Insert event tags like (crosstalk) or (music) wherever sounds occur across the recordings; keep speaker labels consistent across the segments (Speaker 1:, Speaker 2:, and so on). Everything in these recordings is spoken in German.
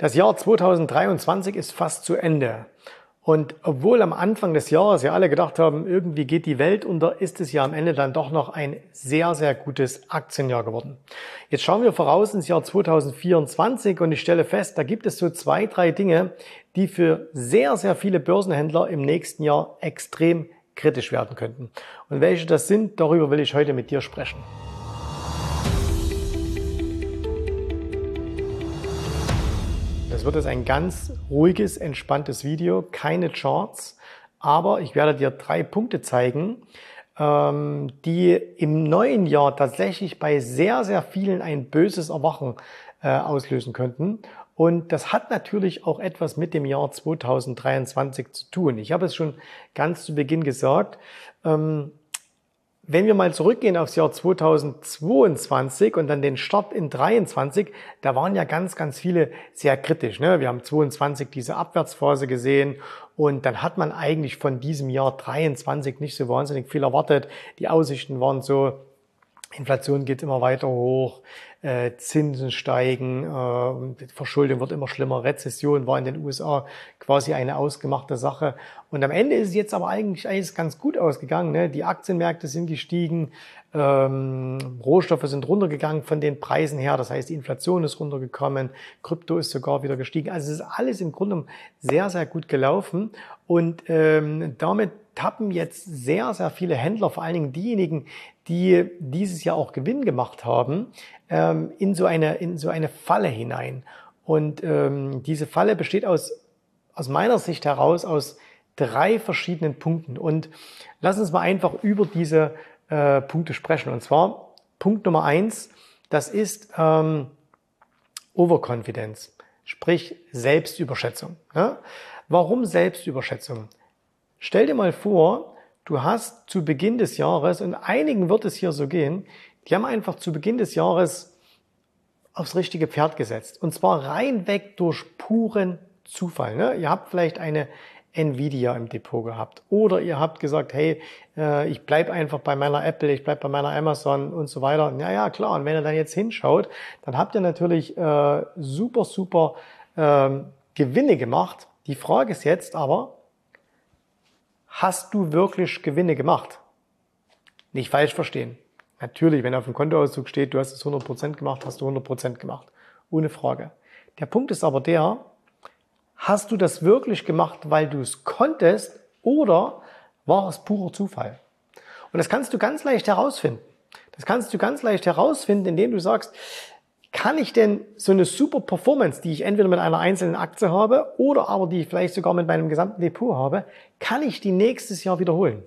Speaker 1: Das Jahr 2023 ist fast zu Ende. Und obwohl am Anfang des Jahres ja alle gedacht haben, irgendwie geht die Welt unter, ist es ja am Ende dann doch noch ein sehr, sehr gutes Aktienjahr geworden. Jetzt schauen wir voraus ins Jahr 2024 und ich stelle fest, da gibt es so zwei, drei Dinge, die für sehr, sehr viele Börsenhändler im nächsten Jahr extrem kritisch werden könnten. Und welche das sind, darüber will ich heute mit dir sprechen. Es wird jetzt ein ganz ruhiges, entspanntes Video, keine Charts, aber ich werde dir drei Punkte zeigen, ähm, die im neuen Jahr tatsächlich bei sehr, sehr vielen ein böses Erwachen äh, auslösen könnten. Und das hat natürlich auch etwas mit dem Jahr 2023 zu tun. Ich habe es schon ganz zu Beginn gesagt. Ähm, wenn wir mal zurückgehen aufs Jahr 2022 und dann den Start in 23, da waren ja ganz, ganz viele sehr kritisch. Ne? Wir haben 22 diese Abwärtsphase gesehen und dann hat man eigentlich von diesem Jahr 23 nicht so wahnsinnig viel erwartet. Die Aussichten waren so, Inflation geht immer weiter hoch, äh, Zinsen steigen, äh, Verschuldung wird immer schlimmer, Rezession war in den USA quasi eine ausgemachte Sache. Und am Ende ist jetzt aber eigentlich alles ganz gut ausgegangen. Ne? Die Aktienmärkte sind gestiegen, ähm, Rohstoffe sind runtergegangen von den Preisen her, das heißt, die Inflation ist runtergekommen, Krypto ist sogar wieder gestiegen. Also es ist alles im Grunde sehr, sehr gut gelaufen. Und ähm, damit tappen jetzt sehr, sehr viele Händler, vor allen Dingen diejenigen, die dieses Jahr auch Gewinn gemacht haben, ähm, in, so eine, in so eine Falle hinein. Und ähm, diese Falle besteht aus, aus meiner Sicht heraus aus drei verschiedenen Punkten. Und lass uns mal einfach über diese äh, Punkte sprechen. Und zwar Punkt Nummer eins, das ist ähm, Overconfidence, sprich Selbstüberschätzung. Ja? Warum Selbstüberschätzung? Stell dir mal vor, du hast zu Beginn des Jahres, und einigen wird es hier so gehen, die haben einfach zu Beginn des Jahres aufs richtige Pferd gesetzt. Und zwar reinweg durch puren Zufall. Ne? Ihr habt vielleicht eine Nvidia im Depot gehabt. Oder ihr habt gesagt, hey, äh, ich bleib einfach bei meiner Apple, ich bleib bei meiner Amazon und so weiter. Ja, ja, klar. Und wenn ihr dann jetzt hinschaut, dann habt ihr natürlich äh, super, super ähm, Gewinne gemacht. Die Frage ist jetzt aber, hast du wirklich Gewinne gemacht? Nicht falsch verstehen. Natürlich, wenn auf dem Kontoauszug steht, du hast es 100% gemacht, hast du 100% gemacht. Ohne Frage. Der Punkt ist aber der, hast du das wirklich gemacht, weil du es konntest oder war es purer Zufall? Und das kannst du ganz leicht herausfinden. Das kannst du ganz leicht herausfinden, indem du sagst, kann ich denn so eine super Performance, die ich entweder mit einer einzelnen Aktie habe oder aber die ich vielleicht sogar mit meinem gesamten Depot habe, kann ich die nächstes Jahr wiederholen?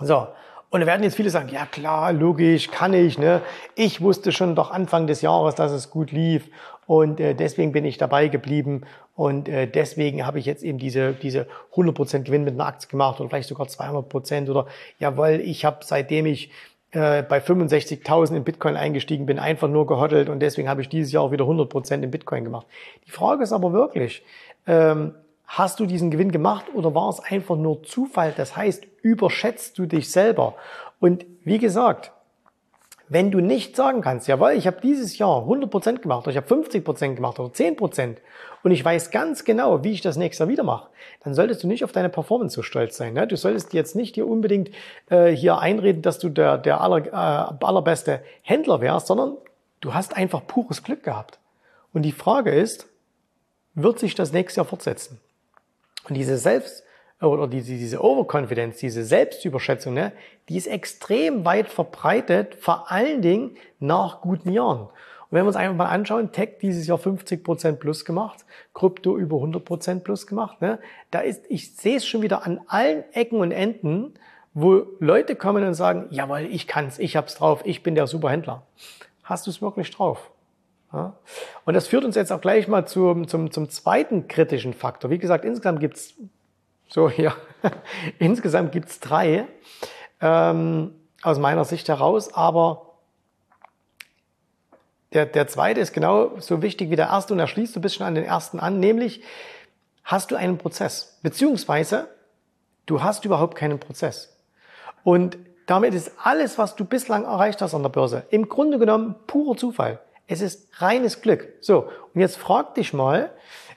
Speaker 1: So. Und da werden jetzt viele sagen, ja klar, logisch, kann ich. Ne? Ich wusste schon doch Anfang des Jahres, dass es gut lief und äh, deswegen bin ich dabei geblieben und äh, deswegen habe ich jetzt eben diese, diese 100% Gewinn mit einer Aktie gemacht oder vielleicht sogar 200% oder jawohl, ich habe seitdem ich äh, bei 65.000 in Bitcoin eingestiegen bin, einfach nur gehottelt und deswegen habe ich dieses Jahr auch wieder 100% in Bitcoin gemacht. Die Frage ist aber wirklich, ähm, hast du diesen Gewinn gemacht oder war es einfach nur Zufall? Das heißt, überschätzt du dich selber? Und wie gesagt, wenn du nicht sagen kannst, jawohl, ich habe dieses Jahr 100% gemacht oder ich habe 50% gemacht oder 10% und ich weiß ganz genau, wie ich das nächste Jahr wieder mache, dann solltest du nicht auf deine Performance so stolz sein. Ne? Du solltest jetzt nicht dir unbedingt äh, hier einreden, dass du der, der aller, äh, allerbeste Händler wärst, sondern du hast einfach pures Glück gehabt. Und die Frage ist, wird sich das nächste Jahr fortsetzen? Und diese Selbst- oder diese, diese Overconfidence, diese Selbstüberschätzung, ne, die ist extrem weit verbreitet, vor allen Dingen nach guten Jahren. Und wenn wir uns einfach mal anschauen, Tech dieses Jahr 50 Prozent plus gemacht, Krypto über 100 Prozent plus gemacht, ne, da ist, ich sehe es schon wieder an allen Ecken und Enden, wo Leute kommen und sagen, jawohl, ich kann's, ich hab's drauf, ich bin der Superhändler. Hast du es wirklich drauf? Ja? Und das führt uns jetzt auch gleich mal zum, zum, zum zweiten kritischen Faktor. Wie gesagt, insgesamt gibt's so, ja. (laughs) Insgesamt gibt's drei ähm, aus meiner Sicht heraus, aber der, der zweite ist genau so wichtig wie der erste und er schließt so ein bisschen an den ersten an, nämlich hast du einen Prozess, beziehungsweise du hast überhaupt keinen Prozess. Und damit ist alles, was du bislang erreicht hast an der Börse, im Grunde genommen purer Zufall. Es ist reines Glück. So, und jetzt frag dich mal,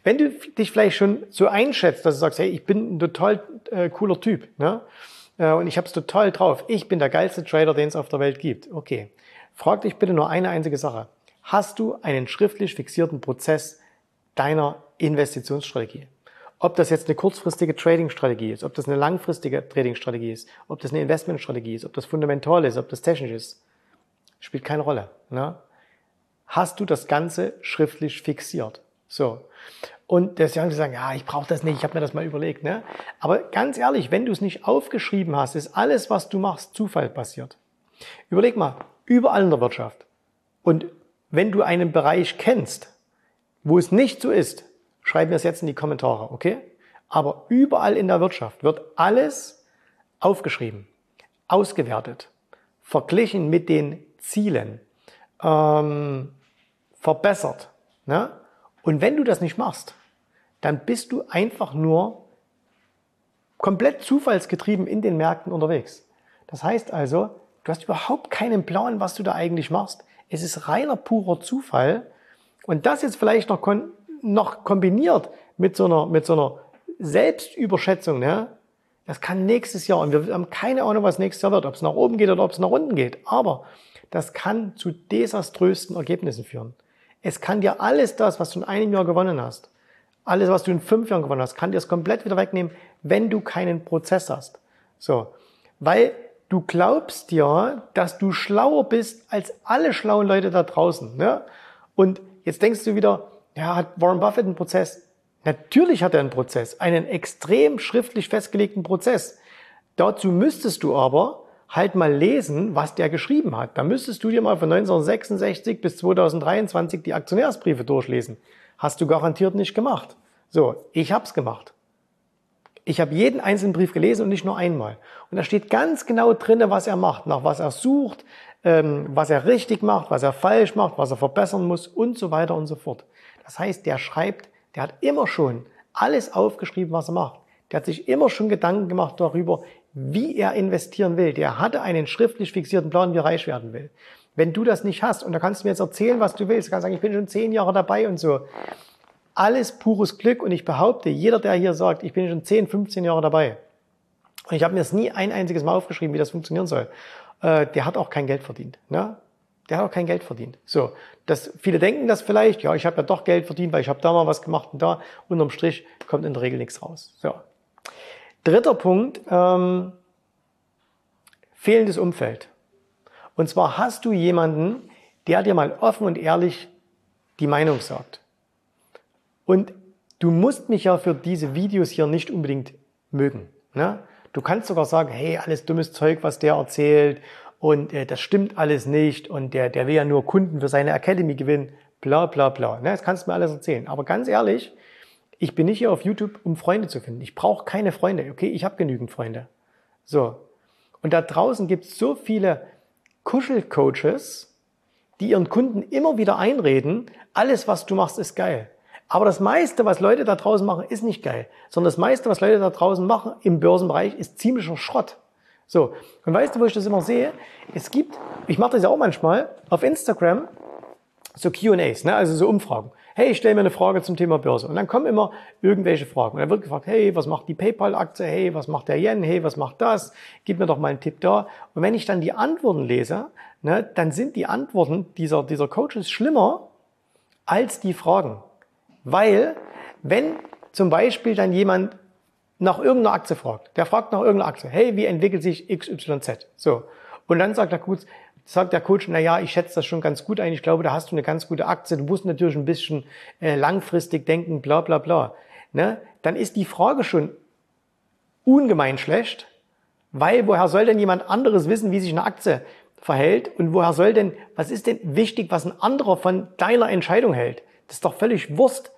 Speaker 1: wenn du dich vielleicht schon so einschätzt, dass du sagst, hey, ich bin ein total äh, cooler Typ, ne? Äh, und ich habe es total drauf. Ich bin der geilste Trader, den es auf der Welt gibt. Okay. Frag dich bitte nur eine einzige Sache. Hast du einen schriftlich fixierten Prozess deiner Investitionsstrategie? Ob das jetzt eine kurzfristige Trading-Strategie ist, ob das eine langfristige Trading-Strategie ist, ob das eine Investment-Strategie ist, ob das fundamental ist, ob das technisch ist, spielt keine Rolle. Ne? Hast du das Ganze schriftlich fixiert? So. Und das sagen, sagen, ja, ich brauche das nicht, ich habe mir das mal überlegt. Ne? Aber ganz ehrlich, wenn du es nicht aufgeschrieben hast, ist alles, was du machst, Zufall passiert. Überleg mal, überall in der Wirtschaft. Und wenn du einen Bereich kennst, wo es nicht so ist, schreib mir es jetzt in die Kommentare, okay? Aber überall in der Wirtschaft wird alles aufgeschrieben, ausgewertet, verglichen mit den Zielen, ähm, verbessert. Ne? Und wenn du das nicht machst, dann bist du einfach nur komplett zufallsgetrieben in den Märkten unterwegs. Das heißt also, du hast überhaupt keinen Plan, was du da eigentlich machst. Es ist reiner purer Zufall. Und das jetzt vielleicht noch, noch kombiniert mit so einer, mit so einer Selbstüberschätzung, ne? das kann nächstes Jahr, und wir haben keine Ahnung, was nächstes Jahr wird, ob es nach oben geht oder ob es nach unten geht, aber das kann zu desaströsen Ergebnissen führen. Es kann dir alles das, was du in einem Jahr gewonnen hast, alles, was du in fünf Jahren gewonnen hast, kann dir es komplett wieder wegnehmen, wenn du keinen Prozess hast. So. Weil du glaubst ja, dass du schlauer bist als alle schlauen Leute da draußen. Ne? Und jetzt denkst du wieder, ja, hat Warren Buffett einen Prozess? Natürlich hat er einen Prozess, einen extrem schriftlich festgelegten Prozess. Dazu müsstest du aber halt mal lesen, was der geschrieben hat. Da müsstest du dir mal von 1966 bis 2023 die Aktionärsbriefe durchlesen. Hast du garantiert nicht gemacht. So, ich hab's gemacht. Ich habe jeden einzelnen Brief gelesen und nicht nur einmal. Und da steht ganz genau drinne, was er macht, nach was er sucht, ähm, was er richtig macht, was er falsch macht, was er verbessern muss und so weiter und so fort. Das heißt, der schreibt, der hat immer schon alles aufgeschrieben, was er macht. Der hat sich immer schon Gedanken gemacht darüber, wie er investieren will. Der hatte einen schriftlich fixierten Plan, wie er reich werden will. Wenn du das nicht hast, und da kannst du mir jetzt erzählen, was du willst, du kannst sagen, ich bin schon zehn Jahre dabei und so. Alles pures Glück und ich behaupte, jeder, der hier sagt, ich bin schon 10, 15 Jahre dabei und ich habe mir das nie ein einziges Mal aufgeschrieben, wie das funktionieren soll, äh, der hat auch kein Geld verdient. Ne? Der hat auch kein Geld verdient. So, das, viele denken das vielleicht, ja, ich habe ja doch Geld verdient, weil ich habe da mal was gemacht und da. Unterm Strich kommt in der Regel nichts raus. So. Dritter Punkt, ähm, fehlendes Umfeld. Und zwar hast du jemanden, der dir mal offen und ehrlich die Meinung sagt. Und du musst mich ja für diese Videos hier nicht unbedingt mögen. Ne? Du kannst sogar sagen, hey, alles dummes Zeug, was der erzählt und äh, das stimmt alles nicht und der, der will ja nur Kunden für seine Academy gewinnen, bla bla bla. Ne? Das kannst du mir alles erzählen. Aber ganz ehrlich, ich bin nicht hier auf YouTube, um Freunde zu finden. Ich brauche keine Freunde. Okay, ich habe genügend Freunde. So. Und da draußen gibt es so viele Kuschelcoaches, die ihren Kunden immer wieder einreden, alles, was du machst, ist geil. Aber das meiste, was Leute da draußen machen, ist nicht geil. Sondern das meiste, was Leute da draußen machen im Börsenbereich, ist ziemlicher Schrott. So. Und weißt du, wo ich das immer sehe? Es gibt, ich mache das ja auch manchmal, auf Instagram so Q&As, ne? also so Umfragen hey, stell mir eine Frage zum Thema Börse. Und dann kommen immer irgendwelche Fragen. Und dann wird gefragt, hey, was macht die PayPal-Aktie? Hey, was macht der Yen? Hey, was macht das? Gib mir doch mal einen Tipp da. Und wenn ich dann die Antworten lese, ne, dann sind die Antworten dieser, dieser Coaches schlimmer als die Fragen. Weil, wenn zum Beispiel dann jemand nach irgendeiner Aktie fragt, der fragt nach irgendeiner Aktie, hey, wie entwickelt sich XYZ? So. Und dann sagt er gut, sagt der Coach, na ja, ich schätze das schon ganz gut ein, ich glaube, da hast du eine ganz gute Aktie, du musst natürlich ein bisschen äh, langfristig denken, bla bla bla. Ne? Dann ist die Frage schon ungemein schlecht, weil woher soll denn jemand anderes wissen, wie sich eine Aktie verhält und woher soll denn, was ist denn wichtig, was ein anderer von deiner Entscheidung hält? Das ist doch völlig Wurst.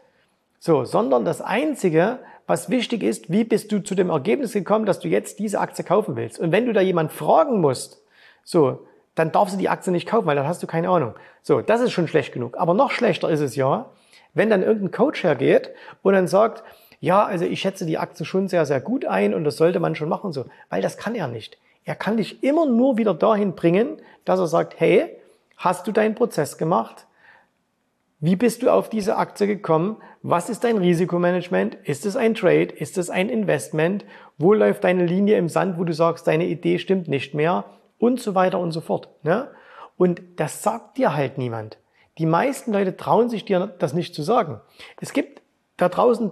Speaker 1: So, sondern das Einzige, was wichtig ist, wie bist du zu dem Ergebnis gekommen, dass du jetzt diese Aktie kaufen willst? Und wenn du da jemand fragen musst, so, dann darfst du die Aktie nicht kaufen, weil dann hast du keine Ahnung. So, das ist schon schlecht genug. Aber noch schlechter ist es ja, wenn dann irgendein Coach hergeht und dann sagt, ja, also ich schätze die Aktie schon sehr, sehr gut ein und das sollte man schon machen so, weil das kann er nicht. Er kann dich immer nur wieder dahin bringen, dass er sagt, hey, hast du deinen Prozess gemacht? Wie bist du auf diese Aktie gekommen? Was ist dein Risikomanagement? Ist es ein Trade? Ist es ein Investment? Wo läuft deine Linie im Sand, wo du sagst, deine Idee stimmt nicht mehr? Und so weiter und so fort. Ne? Und das sagt dir halt niemand. Die meisten Leute trauen sich dir das nicht zu sagen. Es gibt da draußen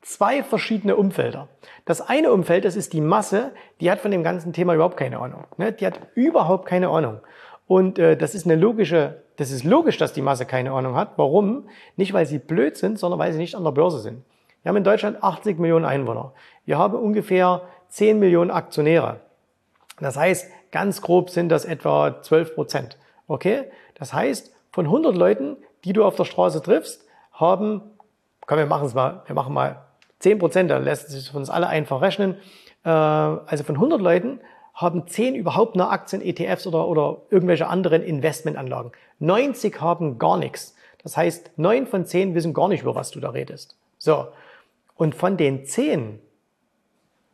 Speaker 1: zwei verschiedene Umfelder. Das eine Umfeld, das ist die Masse, die hat von dem ganzen Thema überhaupt keine Ahnung. Ne? Die hat überhaupt keine Ahnung. Und äh, das ist eine logische, das ist logisch, dass die Masse keine Ahnung hat. Warum? Nicht, weil sie blöd sind, sondern weil sie nicht an der Börse sind. Wir haben in Deutschland 80 Millionen Einwohner. Wir haben ungefähr 10 Millionen Aktionäre. Das heißt, ganz grob sind das etwa 12 Prozent. Okay? Das heißt, von 100 Leuten, die du auf der Straße triffst, haben, komm, wir machen es mal, wir machen mal 10 Prozent, dann lässt sich uns alle einfach rechnen. Äh, also von 100 Leuten haben 10 überhaupt noch Aktien, ETFs oder, oder irgendwelche anderen Investmentanlagen. 90 haben gar nichts. Das heißt, 9 von 10 wissen gar nicht, über was du da redest. So. Und von den 10,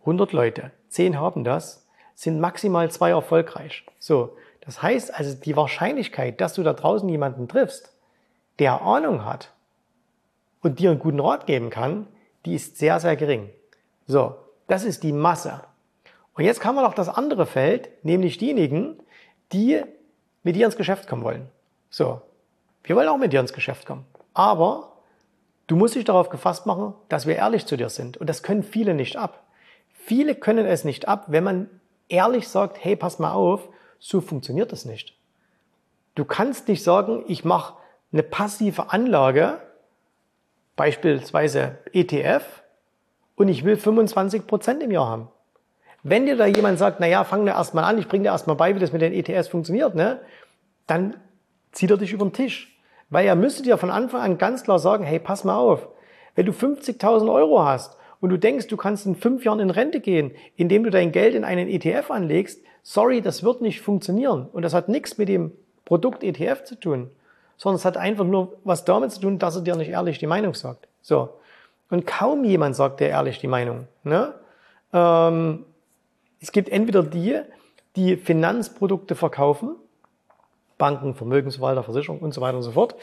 Speaker 1: 100 Leute, 10 haben das, sind maximal zwei erfolgreich. So. Das heißt also, die Wahrscheinlichkeit, dass du da draußen jemanden triffst, der Ahnung hat und dir einen guten Rat geben kann, die ist sehr, sehr gering. So, das ist die Masse. Und jetzt kann man noch das andere Feld, nämlich diejenigen, die mit dir ins Geschäft kommen wollen. So, wir wollen auch mit dir ins Geschäft kommen. Aber du musst dich darauf gefasst machen, dass wir ehrlich zu dir sind. Und das können viele nicht ab. Viele können es nicht ab, wenn man ehrlich sagt, hey, pass mal auf, so funktioniert das nicht. Du kannst nicht sagen, ich mache eine passive Anlage, beispielsweise ETF, und ich will 25 Prozent im Jahr haben. Wenn dir da jemand sagt, na ja, fang dir erstmal an, ich bringe dir erstmal bei, wie das mit den ETFs funktioniert, ne, dann zieht er dich über den Tisch. Weil er müsste dir von Anfang an ganz klar sagen, hey, pass mal auf, wenn du 50.000 Euro hast und du denkst, du kannst in fünf Jahren in Rente gehen, indem du dein Geld in einen ETF anlegst, sorry, das wird nicht funktionieren. Und das hat nichts mit dem Produkt ETF zu tun, sondern es hat einfach nur was damit zu tun, dass er dir nicht ehrlich die Meinung sagt. So. Und kaum jemand sagt dir ehrlich die Meinung. Ne? Ähm, es gibt entweder die, die Finanzprodukte verkaufen, Banken, Vermögensverwalter, Versicherung und so weiter und so fort.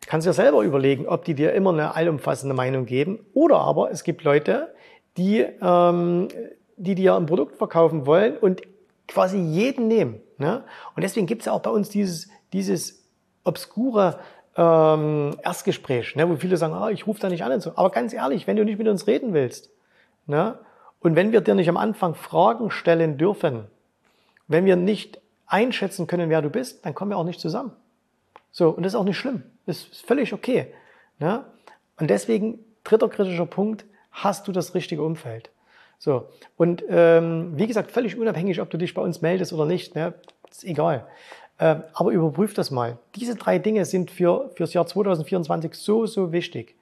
Speaker 1: Du kannst dir selber überlegen, ob die dir immer eine allumfassende Meinung geben. Oder aber es gibt Leute, die, ähm, die dir ein Produkt verkaufen wollen und quasi jeden nehmen. Ne? Und deswegen gibt es ja auch bei uns dieses, dieses obskure ähm, Erstgespräch, ne? wo viele sagen, ah, ich rufe da nicht an und so. Aber ganz ehrlich, wenn du nicht mit uns reden willst, ne? und wenn wir dir nicht am Anfang Fragen stellen dürfen, wenn wir nicht einschätzen können, wer du bist, dann kommen wir auch nicht zusammen. So, und das ist auch nicht schlimm. Das ist völlig okay. Ne? Und deswegen, dritter kritischer Punkt, hast du das richtige Umfeld. So, und ähm, wie gesagt, völlig unabhängig, ob du dich bei uns meldest oder nicht, ne, ist egal. Ähm, aber überprüf das mal. Diese drei Dinge sind für fürs Jahr 2024 so, so wichtig.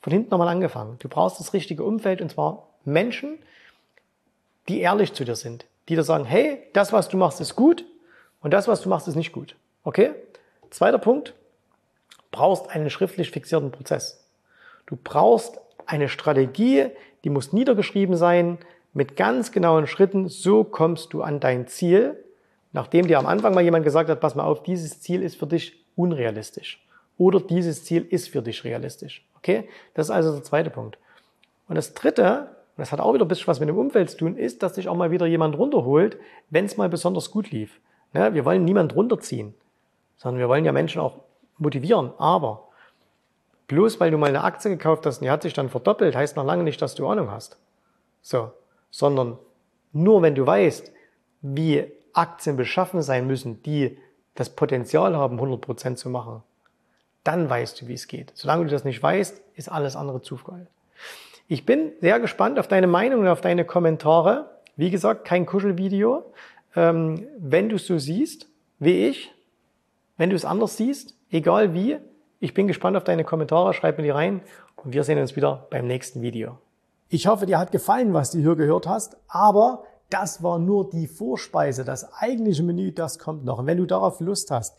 Speaker 1: Von hinten nochmal angefangen. Du brauchst das richtige Umfeld und zwar Menschen, die ehrlich zu dir sind, die dir sagen, hey, das, was du machst, ist gut und das, was du machst, ist nicht gut. Okay? Zweiter Punkt, brauchst einen schriftlich fixierten Prozess. Du brauchst eine Strategie, die muss niedergeschrieben sein, mit ganz genauen Schritten, so kommst du an dein Ziel, nachdem dir am Anfang mal jemand gesagt hat, pass mal auf, dieses Ziel ist für dich unrealistisch oder dieses Ziel ist für dich realistisch. Okay? Das ist also der zweite Punkt. Und das dritte, und das hat auch wieder ein bisschen was mit dem Umfeld zu tun, ist, dass dich auch mal wieder jemand runterholt, wenn es mal besonders gut lief. Ne? Wir wollen niemand runterziehen, sondern wir wollen ja Menschen auch motivieren. Aber Bloß weil du mal eine Aktie gekauft hast und die hat sich dann verdoppelt, heißt noch lange nicht, dass du Ahnung hast. So. Sondern nur wenn du weißt, wie Aktien beschaffen sein müssen, die das Potenzial haben, 100% zu machen, dann weißt du, wie es geht. Solange du das nicht weißt, ist alles andere Zufall. Ich bin sehr gespannt auf deine Meinung und auf deine Kommentare. Wie gesagt, kein Kuschelvideo. Ähm, wenn du es so siehst, wie ich, wenn du es anders siehst, egal wie, ich bin gespannt auf deine Kommentare, schreib mir die rein und wir sehen uns wieder beim nächsten Video. Ich hoffe, dir hat gefallen, was du hier gehört hast, aber das war nur die Vorspeise. Das eigentliche Menü, das kommt noch. Und wenn du darauf Lust hast,